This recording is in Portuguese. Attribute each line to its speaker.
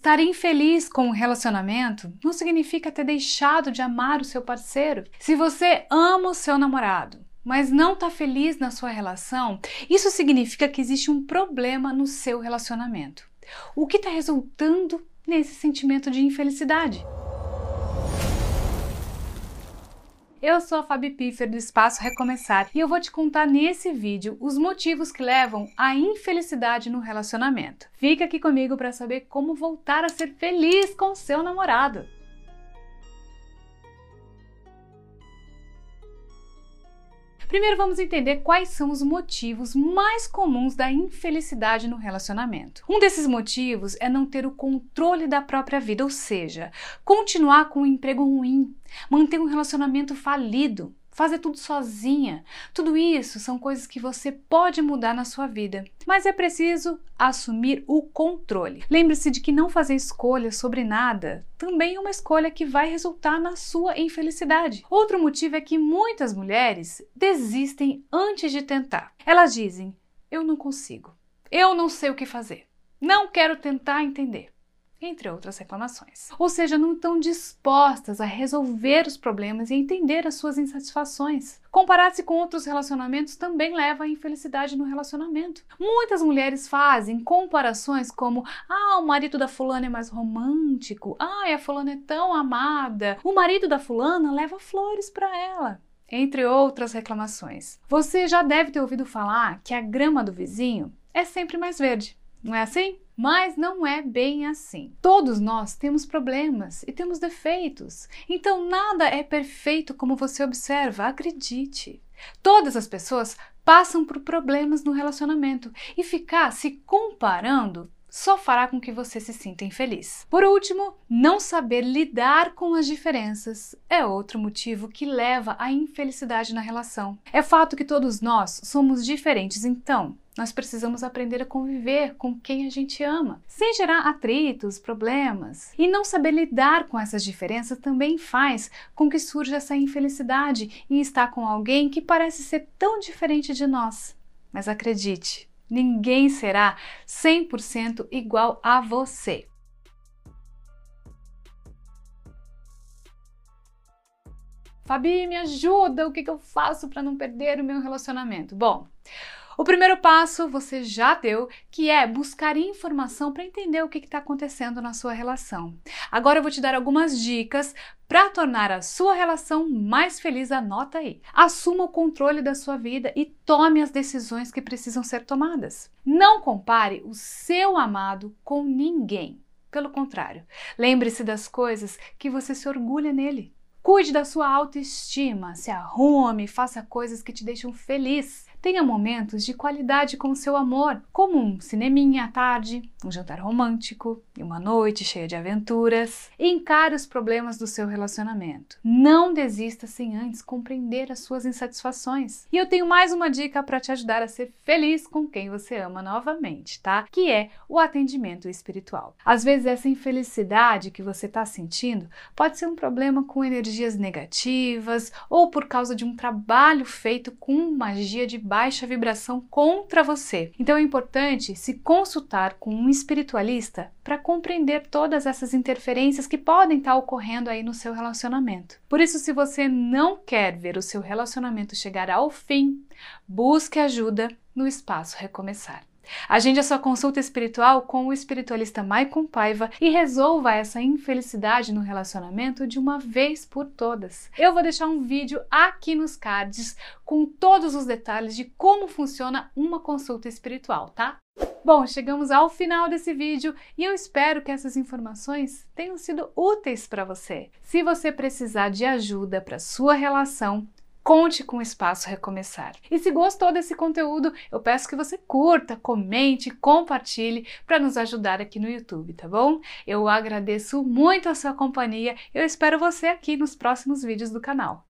Speaker 1: Estar infeliz com um relacionamento não significa ter deixado de amar o seu parceiro. Se você ama o seu namorado, mas não está feliz na sua relação, isso significa que existe um problema no seu relacionamento. O que está resultando nesse sentimento de infelicidade? Eu sou a Fabi Piffer do Espaço Recomeçar e eu vou te contar nesse vídeo os motivos que levam à infelicidade no relacionamento. Fica aqui comigo para saber como voltar a ser feliz com seu namorado. Primeiro vamos entender quais são os motivos mais comuns da infelicidade no relacionamento. Um desses motivos é não ter o controle da própria vida, ou seja, continuar com um emprego ruim, manter um relacionamento falido, fazer tudo sozinha. Tudo isso são coisas que você pode mudar na sua vida, mas é preciso assumir o controle. Lembre-se de que não fazer escolha sobre nada também é uma escolha que vai resultar na sua infelicidade. Outro motivo é que muitas mulheres desistem antes de tentar. Elas dizem: "Eu não consigo. Eu não sei o que fazer. Não quero tentar entender." Entre outras reclamações. Ou seja, não estão dispostas a resolver os problemas e entender as suas insatisfações. Comparar-se com outros relacionamentos também leva à infelicidade no relacionamento. Muitas mulheres fazem comparações como: ah, o marido da fulana é mais romântico, ah, a fulana é tão amada, o marido da fulana leva flores para ela entre outras reclamações. Você já deve ter ouvido falar que a grama do vizinho é sempre mais verde, não é assim? Mas não é bem assim. Todos nós temos problemas e temos defeitos. Então nada é perfeito como você observa, acredite. Todas as pessoas passam por problemas no relacionamento e ficar se comparando só fará com que você se sinta infeliz. Por último, não saber lidar com as diferenças é outro motivo que leva à infelicidade na relação. É fato que todos nós somos diferentes, então nós precisamos aprender a conviver com quem a gente ama, sem gerar atritos, problemas. E não saber lidar com essas diferenças também faz com que surja essa infelicidade em estar com alguém que parece ser tão diferente de nós. Mas acredite, Ninguém será 100% igual a você. Fabi, me ajuda, o que, eu faço para não perder o meu relacionamento? Bom, o primeiro passo você já deu, que é buscar informação para entender o que está acontecendo na sua relação. Agora eu vou te dar algumas dicas para tornar a sua relação mais feliz. Anota aí. Assuma o controle da sua vida e tome as decisões que precisam ser tomadas. Não compare o seu amado com ninguém. Pelo contrário, lembre-se das coisas que você se orgulha nele. Cuide da sua autoestima, se arrume, faça coisas que te deixam feliz. Tenha momentos de qualidade com seu amor, como um cineminha à tarde, um jantar romântico e uma noite cheia de aventuras. Encare os problemas do seu relacionamento. Não desista sem antes compreender as suas insatisfações. E eu tenho mais uma dica para te ajudar a ser feliz com quem você ama novamente, tá? Que é o atendimento espiritual. Às vezes essa infelicidade que você está sentindo pode ser um problema com energias negativas ou por causa de um trabalho feito com magia de baixa vibração contra você. Então é importante se consultar com um espiritualista para compreender todas essas interferências que podem estar tá ocorrendo aí no seu relacionamento. Por isso, se você não quer ver o seu relacionamento chegar ao fim, busque ajuda no espaço Recomeçar. Agende a sua consulta espiritual com o espiritualista Maicon Paiva e resolva essa infelicidade no relacionamento de uma vez por todas. Eu vou deixar um vídeo aqui nos cards com todos os detalhes de como funciona uma consulta espiritual, tá? Bom, chegamos ao final desse vídeo e eu espero que essas informações tenham sido úteis para você. Se você precisar de ajuda para sua relação, Conte com o Espaço Recomeçar. E se gostou desse conteúdo, eu peço que você curta, comente, compartilhe para nos ajudar aqui no YouTube, tá bom? Eu agradeço muito a sua companhia. Eu espero você aqui nos próximos vídeos do canal.